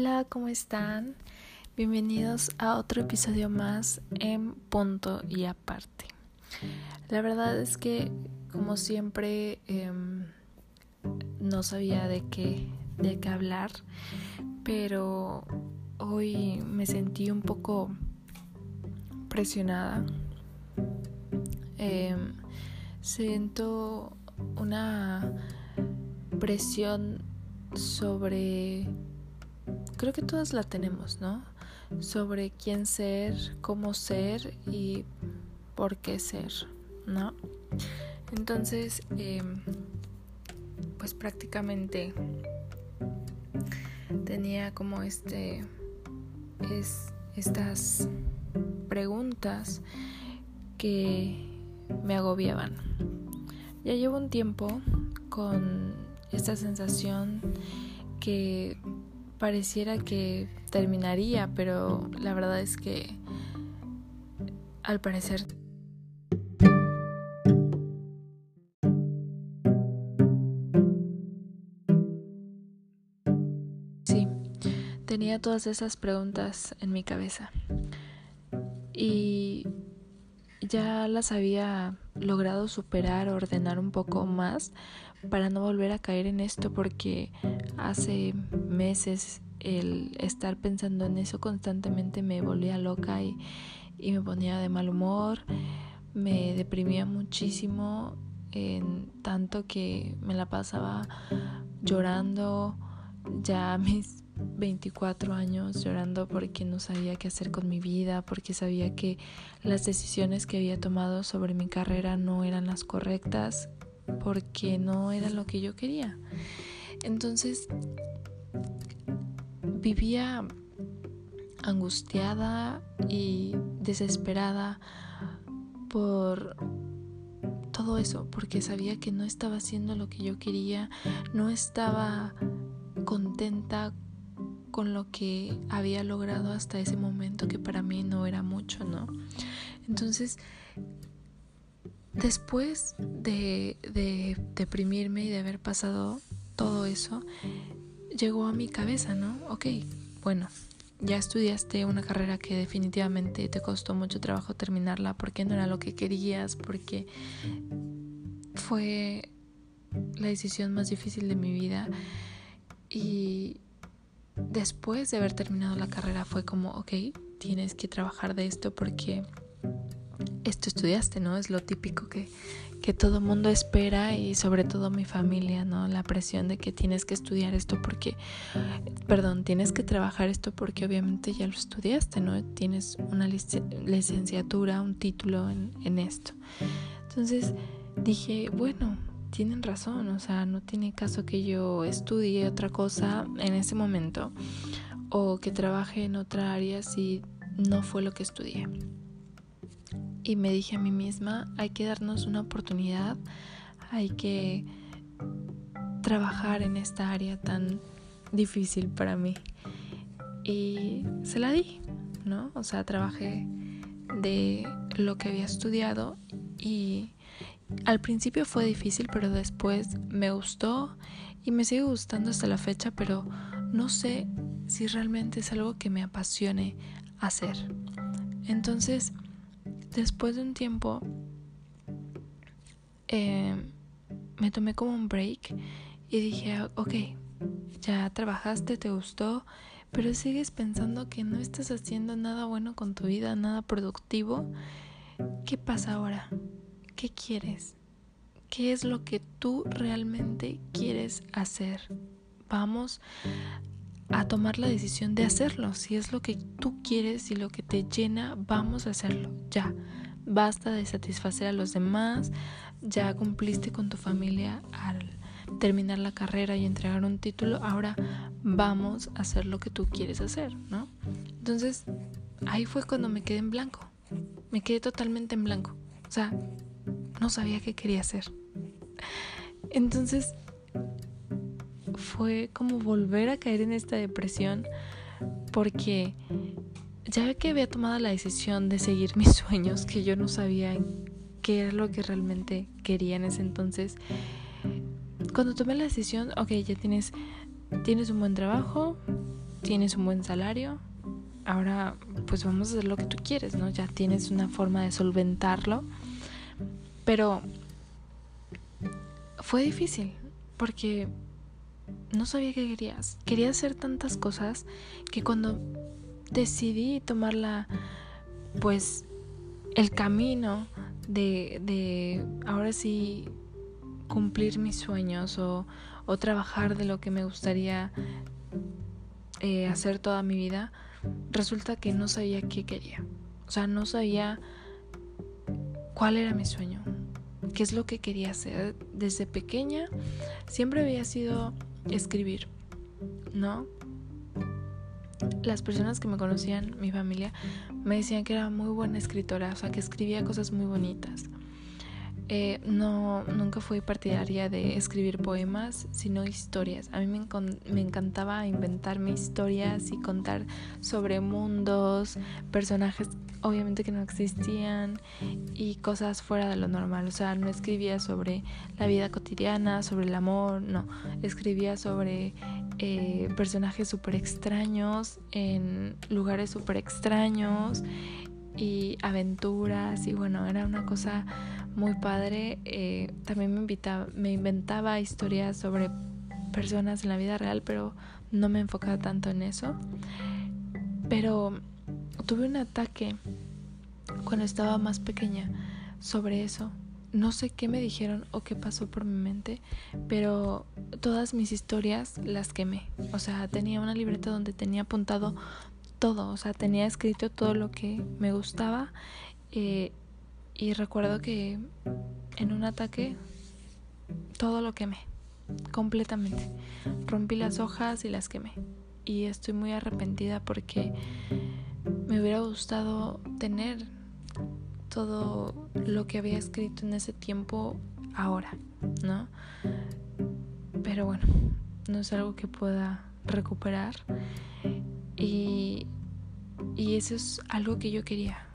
Hola, ¿cómo están? Bienvenidos a otro episodio más en punto y aparte. La verdad es que, como siempre, em, no sabía de qué, de qué hablar, pero hoy me sentí un poco presionada. Em, siento una presión sobre creo que todas la tenemos, ¿no? Sobre quién ser, cómo ser y por qué ser, ¿no? Entonces, em, pues prácticamente tenía como este, es, estas preguntas que me agobiaban. Ya llevo un tiempo con esta sensación que pareciera que terminaría, pero la verdad es que al parecer sí, tenía todas esas preguntas en mi cabeza. Y ya las había logrado superar, ordenar un poco más para no volver a caer en esto porque hace meses el estar pensando en eso constantemente me volvía loca y, me ponía de mal humor, me deprimía muchísimo, en tanto que me la pasaba llorando ya mis 24 años llorando porque no sabía qué hacer con mi vida, porque sabía que las decisiones que había tomado sobre mi carrera no eran las correctas, porque no era lo que yo quería. Entonces vivía angustiada y desesperada por todo eso, porque sabía que no estaba haciendo lo que yo quería, no estaba contenta con lo que había logrado hasta ese momento que para mí no era mucho, ¿no? Entonces, después de, de deprimirme y de haber pasado todo eso, llegó a mi cabeza, ¿no? Ok, bueno, ya estudiaste una carrera que definitivamente te costó mucho trabajo terminarla porque no era lo que querías, porque fue la decisión más difícil de mi vida y después de haber terminado la carrera fue como, ok, tienes que trabajar de esto porque esto estudiaste, ¿no? Es lo típico que, que todo mundo espera y sobre todo mi familia, ¿no? La presión de que tienes que estudiar esto porque, perdón, tienes que trabajar esto porque obviamente ya lo estudiaste, ¿no? Tienes una licenciatura, un título en, en esto. Entonces dije, bueno, tienen razón, o sea, no tiene caso que yo estudie otra cosa en ese momento o que trabaje en otra área si no fue lo que estudié y me dije a mí misma, hay que darnos una oportunidad, hay que trabajar en esta área tan difícil para mí. Y se la di, ¿no? O sea, trabajé de lo que había estudiado y al principio fue difícil, pero después me gustó y me sigue gustando hasta la fecha, pero no sé si realmente es algo que me apasione hacer. Entonces, después de un tiempo eh, me tomé como un break y dije, ok, ya trabajaste, te gustó, pero sigues pensando que no estás haciendo nada bueno con tu vida, nada productivo. ¿Qué pasa ahora? ¿Qué quieres? ¿Qué es lo que tú realmente quieres hacer? Vamos a tomar la decisión de hacerlo. Si es lo que tú quieres y lo que te llena, vamos a hacerlo. Ya, basta de satisfacer a los demás. Ya cumpliste con tu familia al terminar la carrera y entregar un título. Ahora vamos a hacer lo que tú quieres hacer, ¿no? Entonces, ahí fue cuando me quedé en blanco. Me quedé totalmente en blanco. O sea, no sabía qué quería hacer. Entonces, fue como volver a caer en esta depresión porque ya que había tomado la decisión de seguir mis sueños, que yo no sabía qué era lo que realmente quería en ese entonces. Cuando tomé la decisión, ok, ya tienes, tienes un buen trabajo, tienes un buen salario, ahora pues vamos a hacer lo que tú quieres, ¿no? Ya tienes una forma de solventarlo. Pero fue difícil porque no sabía qué querías. Quería hacer tantas cosas que cuando decidí tomar la, pues, el camino de, de ahora sí cumplir mis sueños o, o trabajar de lo que me gustaría eh, hacer toda mi vida, resulta que no sabía qué quería. O sea, no sabía cuál era mi sueño, qué es lo que quería hacer. Desde pequeña siempre había sido escribir, ¿no? Las personas que me conocían, mi familia, me decían que era muy buena escritora, o sea, que escribía cosas muy bonitas. Eh, no, nunca fui partidaria de escribir poemas, sino historias. A mí me, me, encantaba inventarme historias y contar sobre mundos, personajes obviamente que no existían y cosas fuera de lo normal. O sea, no escribía sobre la vida cotidiana, sobre el amor, no. Escribía sobre eh, personajes súper extraños en lugares súper extraños y aventuras y bueno, era una cosa muy padre. Eh, también me, invitaba, me inventaba historias sobre personas en la vida real, pero no me enfocaba tanto en eso. Pero tuve un ataque cuando estaba más pequeña sobre eso. No sé qué me dijeron o qué pasó por mi mente, pero todas mis historias las quemé. O sea, tenía una libreta donde tenía apuntado todo, o sea, tenía escrito todo lo que me gustaba eh, y recuerdo que en un ataque todo lo quemé, completamente. Rompí las hojas y las quemé. Y estoy muy arrepentida porque me hubiera gustado tener todo lo que había escrito en ese tiempo ahora, ¿no? Pero bueno, no es algo que pueda recuperar. Y, y eso es algo que yo quería,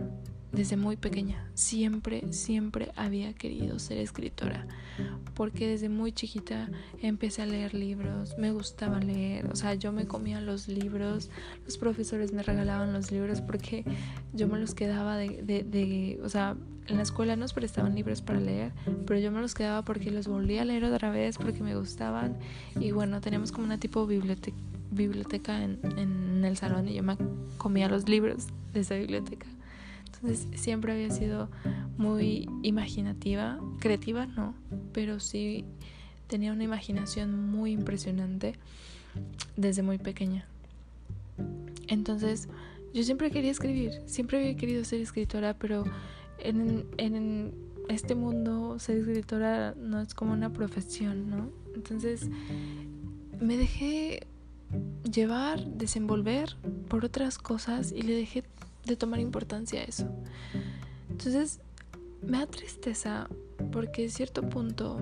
desde muy pequeña. Siempre, siempre había querido ser escritora. Porque desde muy chiquita empecé a leer libros, me gustaba leer, o sea, yo me comía los libros, los profesores me regalaban los libros porque yo me los quedaba de, de, o sea, en la escuela nos prestaban libros para leer, pero yo me los quedaba porque los volvía a leer otra vez porque me gustaban. Y bueno, teníamos como una tipo biblioteca, biblioteca en, en el salón y yo me comía los libros de esa biblioteca. Entonces siempre había sido muy imaginativa, creativa no, pero sí tenía una imaginación muy impresionante desde muy pequeña. Entonces yo siempre quería escribir, siempre había querido ser escritora, pero en, en este mundo ser escritora no es como una profesión, ¿no? Entonces me dejé llevar, desenvolver por otras cosas y le dejé de tomar importancia a eso. Entonces, me da tristeza porque en cierto punto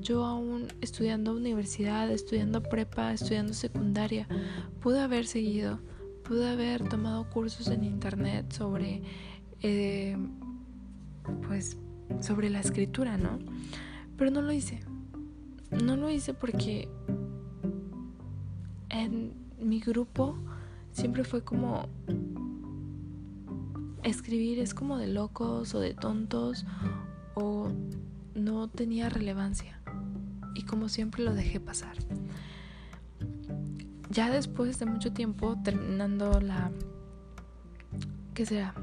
yo aún estudiando universidad, estudiando prepa, estudiando secundaria, pude haber seguido, pude haber tomado cursos en internet sobre, eh, pues, sobre la escritura, ¿no? Pero no lo hice. No lo hice porque en mi grupo siempre fue como escribir es como de locos o de tontos o no tenía relevancia y como siempre lo dejé pasar. Ya después de mucho tiempo, terminando la, ¿qué será?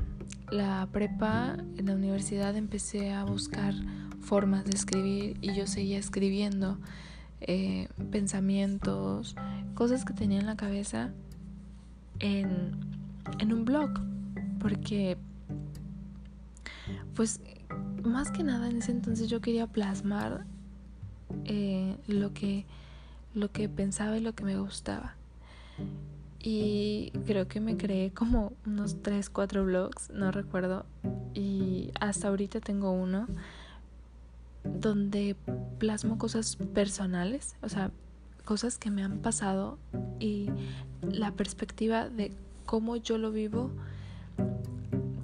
La prepa en la universidad empecé a buscar formas de escribir y yo seguía escribiendo eh, pensamientos, cosas que tenía en la cabeza en, en un blog porque pues más que nada en ese entonces yo quería plasmar eh, lo que lo que pensaba y lo que me gustaba. Y creo que me creé como unos 3, 4 blogs, no recuerdo, y hasta ahorita tengo uno donde plasmo cosas personales, o sea, cosas que me han pasado y la perspectiva de cómo yo lo vivo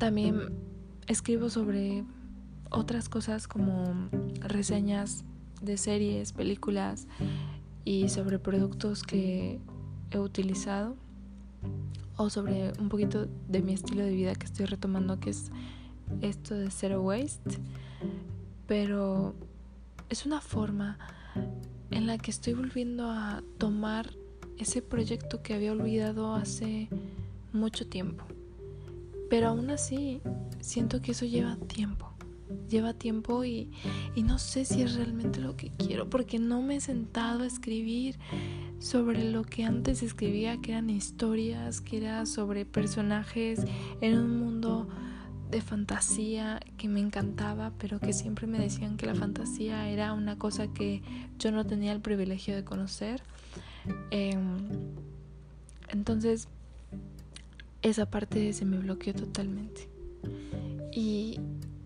también escribo sobre otras cosas como reseñas de series, películas y sobre productos que he utilizado o sobre un poquito de mi estilo de vida que estoy retomando, que es esto de zero waste, pero es una forma en la que estoy volviendo a tomar ese proyecto que había olvidado hace mucho tiempo. Pero aún así, siento que eso lleva tiempo. Lleva tiempo y, y, no sé si es realmente lo que quiero, porque no me he sentado a escribir sobre lo que antes escribía, que eran historias, que era sobre personajes en un mundo de fantasía que me encantaba, pero que siempre me decían que la fantasía era una cosa que yo no tenía el privilegio de conocer. Em, entonces, esa parte se me bloqueó totalmente. Y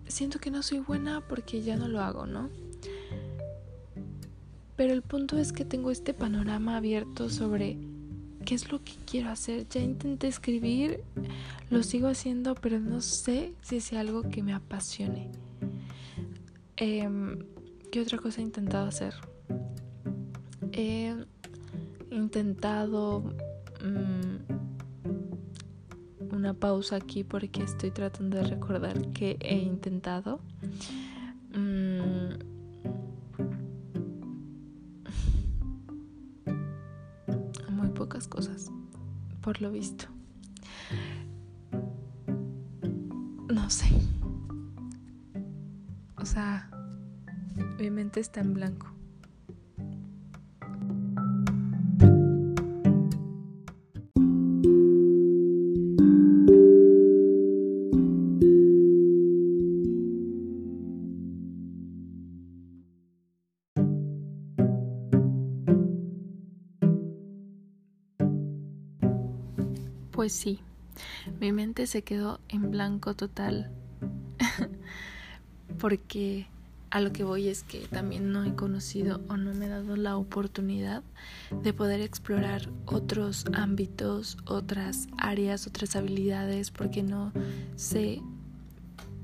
siento que no soy buena porque ya no lo hago, ¿no? Pero el punto es que tengo este panorama abierto sobre qué es lo que quiero hacer. Ya intenté escribir, lo sigo haciendo, pero no sé si es algo que me apasione. Em, ¿Qué otra cosa he intentado hacer? He intentado mm, una pausa aquí porque estoy tratando de recordar que he intentado. Mm, muy pocas cosas, por lo visto. No sé. O sea, mi mente está en blanco. Pues sí, mi mente se quedó en blanco total. Porque a lo que voy es que también no he conocido o no me he dado la oportunidad de poder explorar otros ámbitos, otras áreas, otras habilidades, porque no sé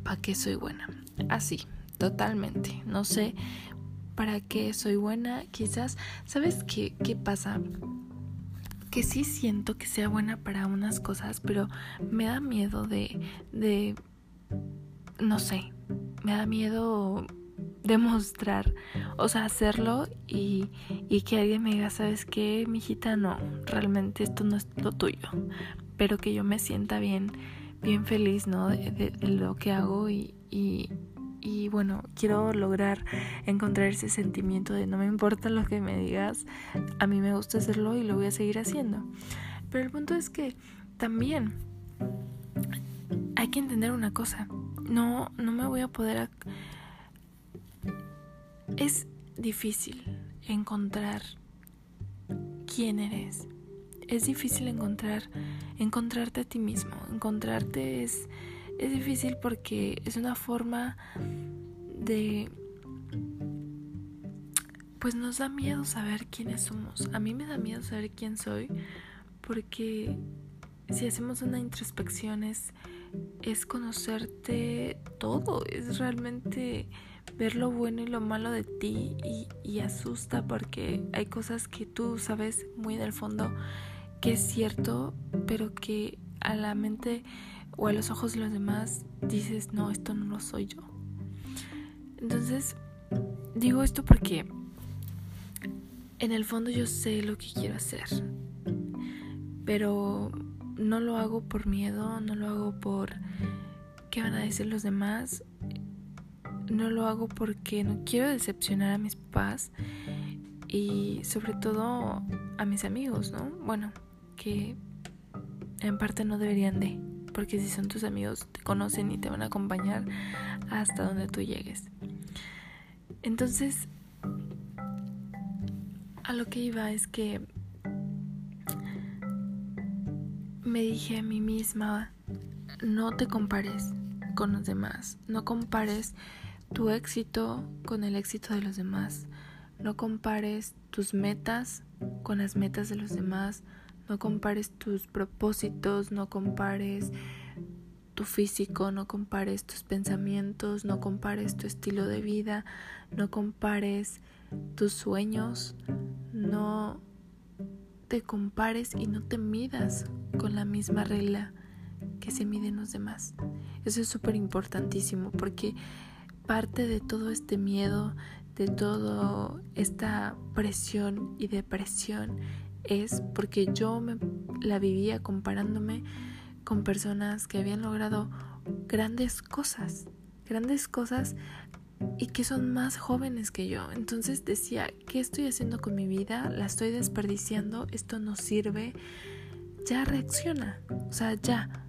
para qué soy buena. Así, totalmente. No sé para qué soy buena. Quizás, ¿sabes qué, qué pasa? Que sí siento que sea buena para unas cosas, pero me da miedo de, de, no sé, me da miedo demostrar, o sea, hacerlo y, y que alguien me diga, ¿sabes qué, mijita? No, realmente esto no es lo tuyo, pero que yo me sienta bien, bien feliz, ¿no? De, lo que hago y, y bueno, quiero lograr encontrar ese sentimiento de no me importa lo que me digas, a mí me gusta hacerlo y lo voy a seguir haciendo. Pero el punto es que también hay que entender una cosa, no, no me voy a poder... Es difícil encontrar quién eres. Es difícil encontrar encontrarte a ti mismo. Encontrarte es es difícil porque es una forma de... Pues nos da miedo saber quiénes somos. A mí me da miedo saber quién soy porque si hacemos una introspección es, es conocerte todo, es realmente ver lo bueno y lo malo de ti y, y, asusta porque hay cosas que tú sabes muy del fondo que es cierto, pero que a la mente o a los ojos de los demás dices, no, esto no lo soy yo. Entonces, digo esto porque en el fondo yo sé lo que quiero hacer, pero no lo hago por miedo, no lo hago por qué van a decir los demás, no lo hago porque no quiero decepcionar a mis papás y sobre todo a mis amigos, ¿no? Bueno, que en parte no deberían de porque si son tus amigos te conocen y te van a acompañar hasta donde tú llegues. Entonces, a lo que iba es que me dije a mí misma, no te compares con los demás, no compares tu éxito con el éxito de los demás, no compares tus metas con las metas de los demás, no compares tus propósitos, no compares tu físico, no compares tus pensamientos, no compares tu estilo de vida, no compares tus sueños, no te compares y no te midas con la misma regla que se miden los demás. Eso es súper importantísimo porque parte de todo este miedo, de toda esta presión y depresión es porque yo me la vivía comparándome con personas que habían logrado grandes cosas, grandes cosas y que son más jóvenes que yo. Entonces decía, ¿qué estoy haciendo con mi vida? La estoy desperdiciando, esto no sirve. Ya reacciona, o sea, ya,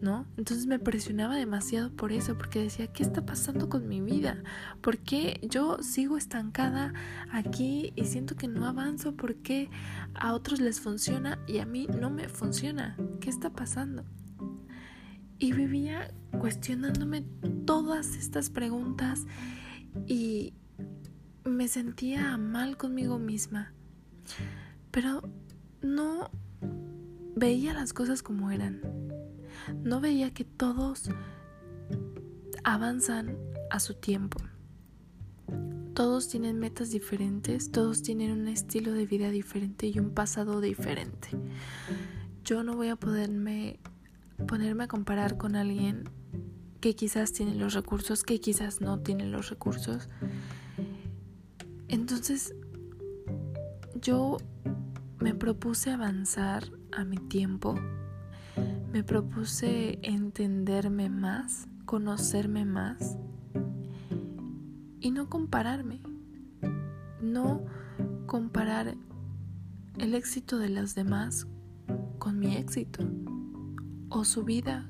¿no? Entonces me presionaba demasiado por eso, porque decía, ¿qué está pasando con mi vida? ¿Por qué yo sigo estancada aquí y siento que no avanzo? ¿Por qué a otros les funciona y a mí no me funciona? ¿Qué está pasando? Y vivía cuestionándome todas estas preguntas y me sentía mal conmigo misma. Pero no veía las cosas como eran. No veía que todos avanzan a su tiempo. Todos tienen metas diferentes, todos tienen un estilo de vida diferente y un pasado diferente. Yo no voy a poderme ponerme a comparar con alguien que quizás tiene los recursos, que quizás no tiene los recursos. Entonces, yo me propuse avanzar a mi tiempo, me propuse entenderme más, conocerme más y no compararme, no comparar el éxito de los demás con mi éxito o su vida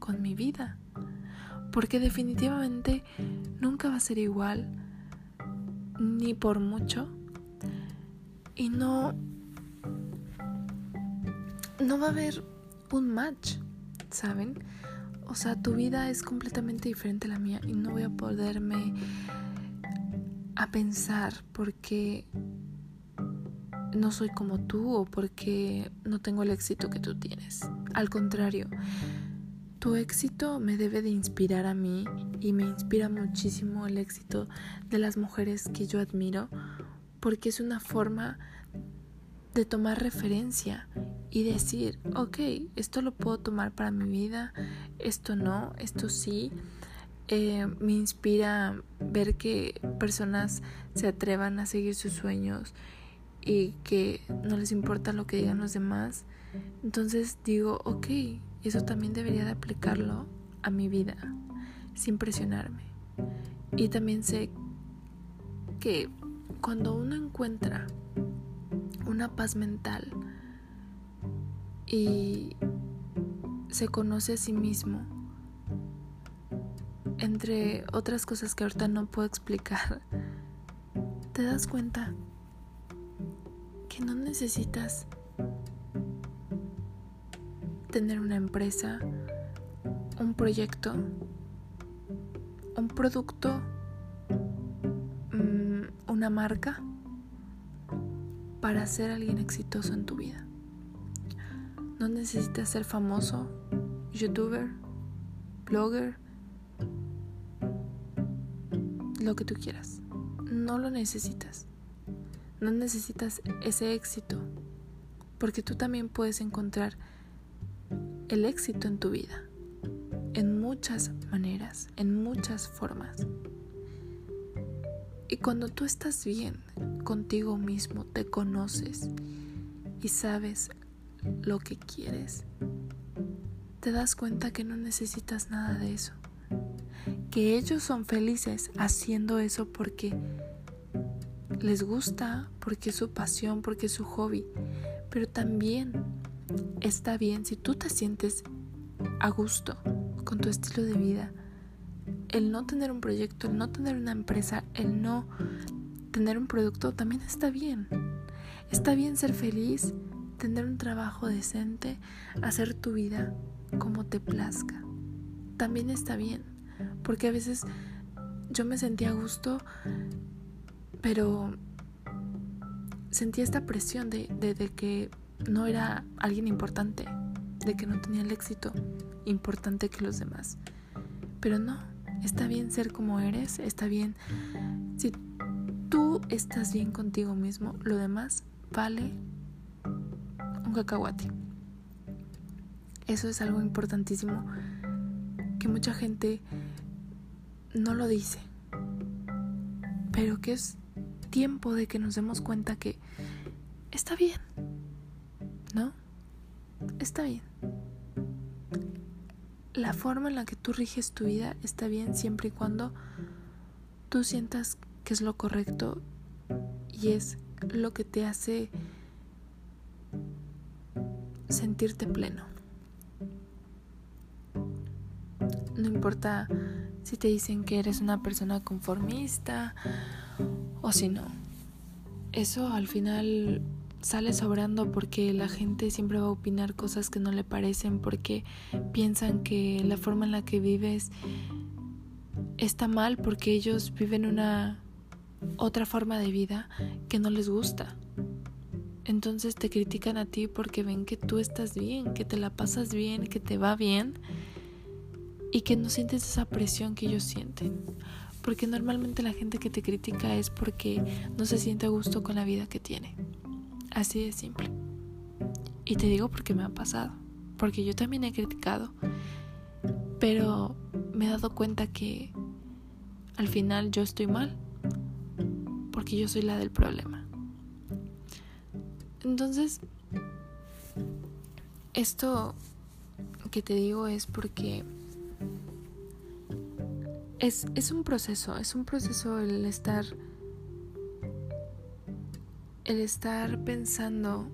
con mi vida. Porque definitivamente nunca va a ser igual, ni por mucho. Y no... No va a haber un match, ¿saben? O sea, tu vida es completamente diferente a la mía y no voy a poderme a pensar porque no soy como tú o porque no tengo el éxito que tú tienes. Al contrario, tu éxito me debe de inspirar a mí y me inspira muchísimo el éxito de las mujeres que yo admiro porque es una forma de tomar referencia y decir, ok, esto lo puedo tomar para mi vida, esto no, esto sí. Eh, me inspira ver que personas se atrevan a seguir sus sueños y que no les importa lo que digan los demás. Entonces digo, ok, eso también debería de aplicarlo a mi vida sin presionarme. Y también sé que cuando uno encuentra una paz mental y se conoce a sí mismo, entre otras cosas que ahorita no puedo explicar, te das cuenta que no necesitas tener una empresa, un proyecto, un producto, mm, una marca para ser alguien exitoso en tu vida. No necesitas ser famoso, youtuber, blogger, lo que tú quieras. No lo necesitas. No necesitas ese éxito, porque tú también puedes encontrar el éxito en tu vida, en muchas maneras, en muchas formas. Y cuando tú estás bien contigo mismo, te conoces y sabes lo que quieres, te das cuenta que no necesitas nada de eso. Que ellos son felices haciendo eso porque les gusta, porque es su pasión, porque es su hobby. Pero también está bien si tú te sientes a gusto con tu estilo de vida. El no tener un proyecto, el no tener una empresa, el no tener un producto también está bien. Está bien ser feliz, tener un trabajo decente, hacer tu vida como te plazca. También está bien, porque a veces yo me sentía a gusto pero sentí esta presión de, que no era alguien importante, de que no tenía el éxito importante que los demás. Pero no, está bien ser como eres, está bien. Si tú estás bien contigo mismo, lo demás vale un cacahuate. Eso es algo importantísimo que mucha gente no lo dice, pero que es tiempo de que nos demos cuenta que está bien, ¿no? Está bien. La forma en la que tú riges tu vida está bien siempre y cuando tú sientas que es lo correcto y es lo que te hace sentirte pleno. No importa si te dicen que eres una persona conformista o si no. Eso al final sale sobrando porque la gente siempre va a opinar cosas que no le parecen porque piensan que la forma en la que vives está mal porque ellos viven una otra forma de vida que no les gusta. Entonces te critican a ti porque ven que tú estás bien, que te la pasas bien, que te va bien y que no sientes esa presión que ellos sienten. Porque normalmente la gente que te critica es porque no se siente a gusto con la vida que tiene. Así de simple. Y te digo porque me ha pasado. Porque yo también he criticado. Pero me he dado cuenta que al final yo estoy mal. Porque yo soy la del problema. Entonces, esto que te digo es porque es, es un proceso, es un proceso el estar el estar pensando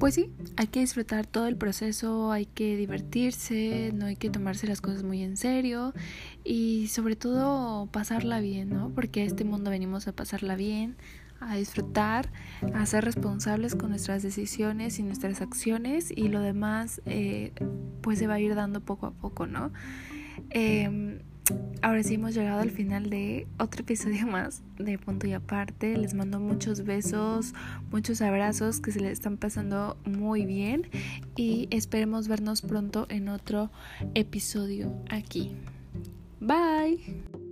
Pues sí, hay que disfrutar todo el proceso, hay que divertirse, no hay que tomarse las cosas muy en serio y sobre todo pasarla bien, ¿no? Porque a este mundo venimos a pasarla bien, a disfrutar, a ser responsables con nuestras decisiones y nuestras acciones y lo demás eh, pues se va a ir dando poco a poco, ¿no? Em, ahora sí hemos llegado al final de otro episodio más de Punto y Aparte. Les mando muchos besos, muchos abrazos que se les están pasando muy bien y esperemos vernos pronto en otro episodio aquí. Bye.